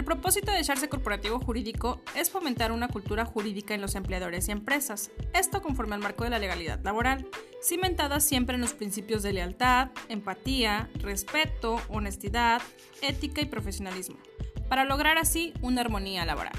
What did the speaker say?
El propósito de echarse corporativo jurídico es fomentar una cultura jurídica en los empleadores y empresas, esto conforme al marco de la legalidad laboral, cimentada siempre en los principios de lealtad, empatía, respeto, honestidad, ética y profesionalismo, para lograr así una armonía laboral.